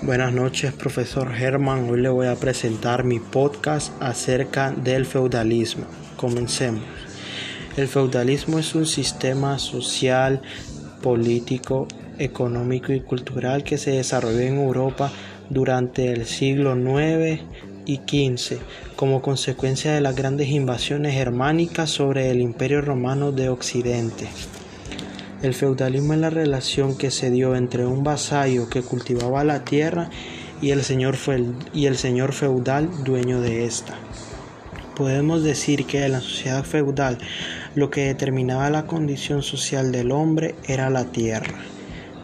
Buenas noches, profesor Herman. Hoy le voy a presentar mi podcast acerca del feudalismo. Comencemos. El feudalismo es un sistema social, político, económico y cultural que se desarrolló en Europa durante el siglo IX y XV como consecuencia de las grandes invasiones germánicas sobre el Imperio Romano de Occidente. El feudalismo es la relación que se dio entre un vasallo que cultivaba la tierra y el señor, feudal dueño de esta. Podemos decir que en la sociedad feudal lo que determinaba la condición social del hombre era la tierra.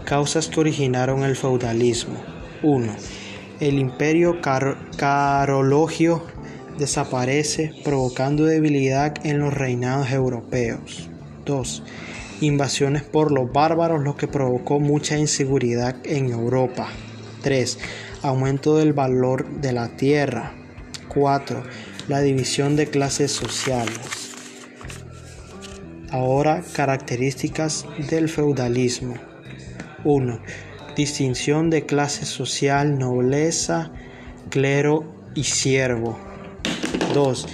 Causas que originaron el feudalismo. 1. El imperio carologio desaparece provocando debilidad en los reinados europeos. 2 invasiones por los bárbaros, lo que provocó mucha inseguridad en Europa. 3. Aumento del valor de la tierra. 4. La división de clases sociales. Ahora, características del feudalismo. 1. Distinción de clase social, nobleza, clero y siervo. 2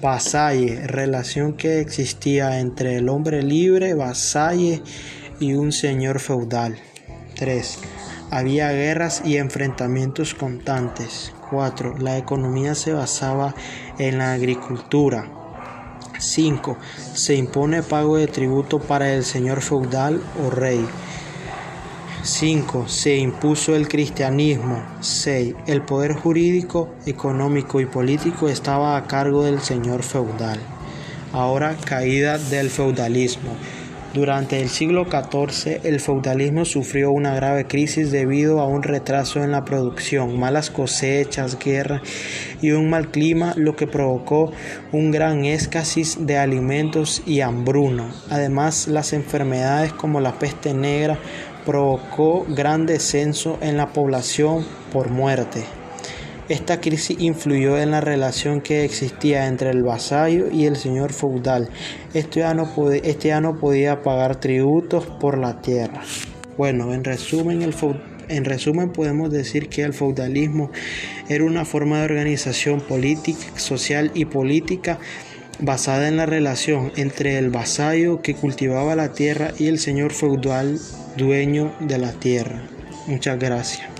Vasalle, relación que existía entre el hombre libre, vasalle, y un señor feudal. 3. Había guerras y enfrentamientos constantes. 4. La economía se basaba en la agricultura. 5. Se impone pago de tributo para el señor feudal o rey. 5. Se impuso el cristianismo. 6. El poder jurídico, económico y político estaba a cargo del señor feudal. Ahora caída del feudalismo. Durante el siglo XIV el feudalismo sufrió una grave crisis debido a un retraso en la producción, malas cosechas, guerra y un mal clima, lo que provocó un gran escasez de alimentos y hambruna. Además, las enfermedades como la peste negra provocó gran descenso en la población por muerte. Esta crisis influyó en la relación que existía entre el vasallo y el señor feudal. Este ya no, podía, este podía pagar tributos por la tierra. Bueno, en resumen, en resumen podemos decir que el feudalismo era una forma de organización política, social y política basada en la relación entre el vasallo que cultivaba la tierra y el señor feudal dueño de la tierra. Muchas gracias.